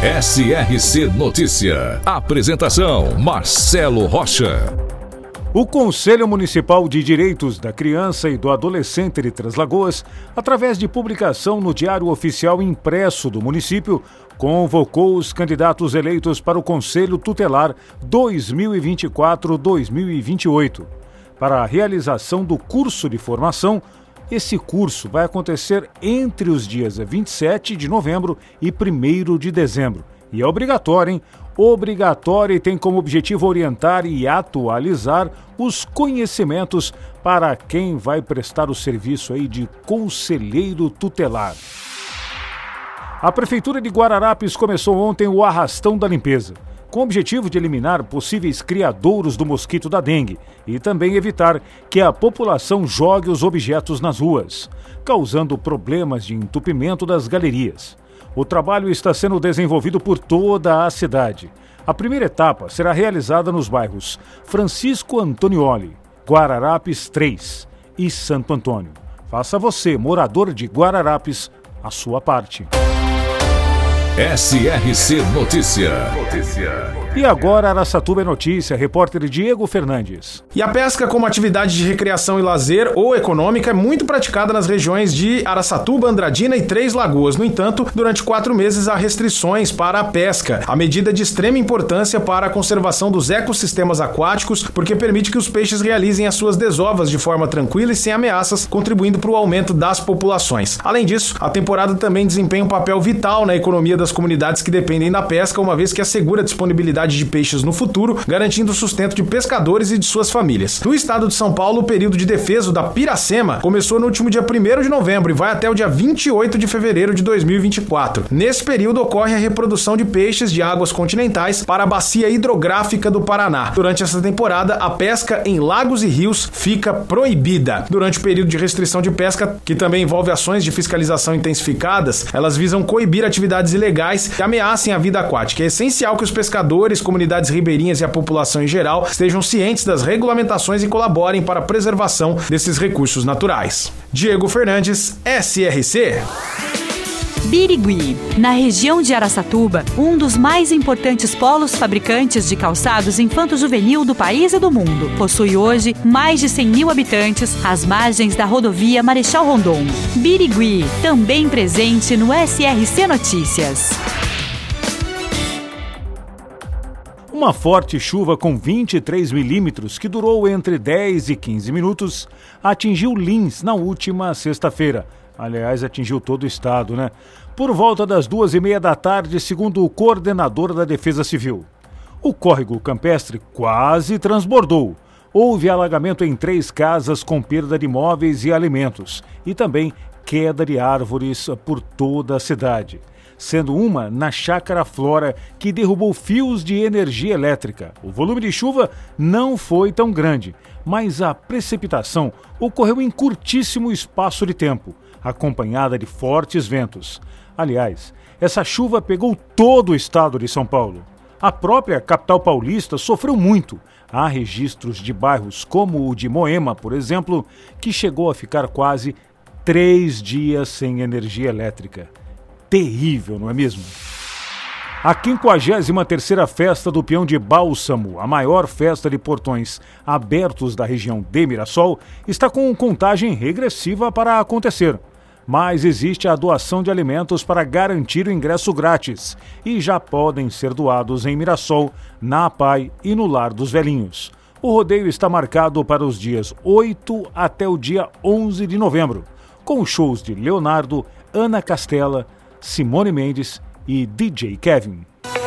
SRC Notícia. Apresentação: Marcelo Rocha. O Conselho Municipal de Direitos da Criança e do Adolescente de Três Lagoas, através de publicação no Diário Oficial Impresso do município, convocou os candidatos eleitos para o Conselho Tutelar 2024-2028 para a realização do curso de formação esse curso vai acontecer entre os dias 27 de novembro e 1 de dezembro. E é obrigatório, hein? Obrigatório e tem como objetivo orientar e atualizar os conhecimentos para quem vai prestar o serviço aí de conselheiro tutelar. A Prefeitura de Guararapes começou ontem o arrastão da limpeza com o objetivo de eliminar possíveis criadouros do mosquito da dengue e também evitar que a população jogue os objetos nas ruas, causando problemas de entupimento das galerias. O trabalho está sendo desenvolvido por toda a cidade. A primeira etapa será realizada nos bairros Francisco Antonioli, Guararapes 3 e Santo Antônio. Faça você, morador de Guararapes, a sua parte. SRC Notícia. Notícia. E agora Araçatuba é notícia, repórter Diego Fernandes. E a pesca como atividade de recreação e lazer ou econômica é muito praticada nas regiões de Araçatuba, Andradina e Três Lagoas. No entanto, durante quatro meses há restrições para a pesca. A medida é de extrema importância para a conservação dos ecossistemas aquáticos, porque permite que os peixes realizem as suas desovas de forma tranquila e sem ameaças, contribuindo para o aumento das populações. Além disso, a temporada também desempenha um papel vital na economia das comunidades que dependem da pesca, uma vez que assegura a disponibilidade de peixes no futuro, garantindo o sustento de pescadores e de suas famílias. No estado de São Paulo, o período de defesa da Piracema começou no último dia 1 de novembro e vai até o dia 28 de fevereiro de 2024. Nesse período ocorre a reprodução de peixes de águas continentais para a bacia hidrográfica do Paraná. Durante essa temporada, a pesca em lagos e rios fica proibida. Durante o período de restrição de pesca, que também envolve ações de fiscalização intensificadas, elas visam coibir atividades ilegais que ameacem a vida aquática. É essencial que os pescadores comunidades ribeirinhas e a população em geral estejam cientes das regulamentações e colaborem para a preservação desses recursos naturais. Diego Fernandes, SRC. Birigui, na região de Araçatuba, um dos mais importantes polos fabricantes de calçados infanto-juvenil do país e do mundo. Possui hoje mais de 100 mil habitantes às margens da rodovia Marechal Rondon. Birigui, também presente no SRC Notícias. Uma forte chuva com 23 milímetros, que durou entre 10 e 15 minutos, atingiu Lins na última sexta-feira. Aliás, atingiu todo o estado, né? Por volta das duas e meia da tarde, segundo o coordenador da Defesa Civil. O córrego campestre quase transbordou. Houve alagamento em três casas com perda de móveis e alimentos e também queda de árvores por toda a cidade sendo uma na Chácara Flora, que derrubou fios de energia elétrica. O volume de chuva não foi tão grande, mas a precipitação ocorreu em curtíssimo espaço de tempo, acompanhada de fortes ventos. Aliás, essa chuva pegou todo o estado de São Paulo. A própria capital paulista sofreu muito. Há registros de bairros como o de Moema, por exemplo, que chegou a ficar quase três dias sem energia elétrica terrível, não é mesmo? A 53ª Festa do Peão de Bálsamo, a maior festa de portões abertos da região de Mirassol, está com contagem regressiva para acontecer. Mas existe a doação de alimentos para garantir o ingresso grátis e já podem ser doados em Mirassol, na APAI e no Lar dos Velhinhos. O rodeio está marcado para os dias 8 até o dia 11 de novembro, com shows de Leonardo, Ana Castela, Simone Mendes e DJ Kevin.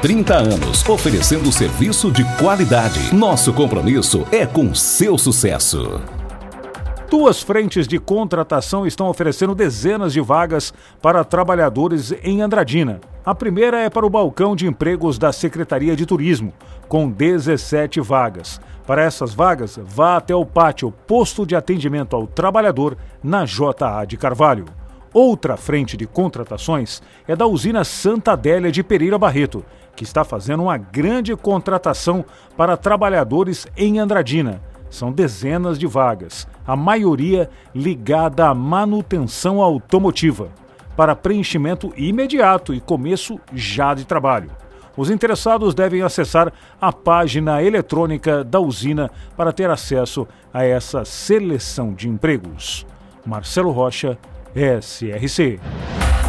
30 anos, oferecendo serviço de qualidade. Nosso compromisso é com seu sucesso. Duas frentes de contratação estão oferecendo dezenas de vagas para trabalhadores em Andradina. A primeira é para o balcão de empregos da Secretaria de Turismo, com 17 vagas. Para essas vagas, vá até o pátio Posto de Atendimento ao Trabalhador na JA de Carvalho. Outra frente de contratações é da usina Santa Adélia de Pereira Barreto, que está fazendo uma grande contratação para trabalhadores em Andradina. São dezenas de vagas, a maioria ligada à manutenção automotiva, para preenchimento imediato e começo já de trabalho. Os interessados devem acessar a página eletrônica da usina para ter acesso a essa seleção de empregos. Marcelo Rocha, SRC.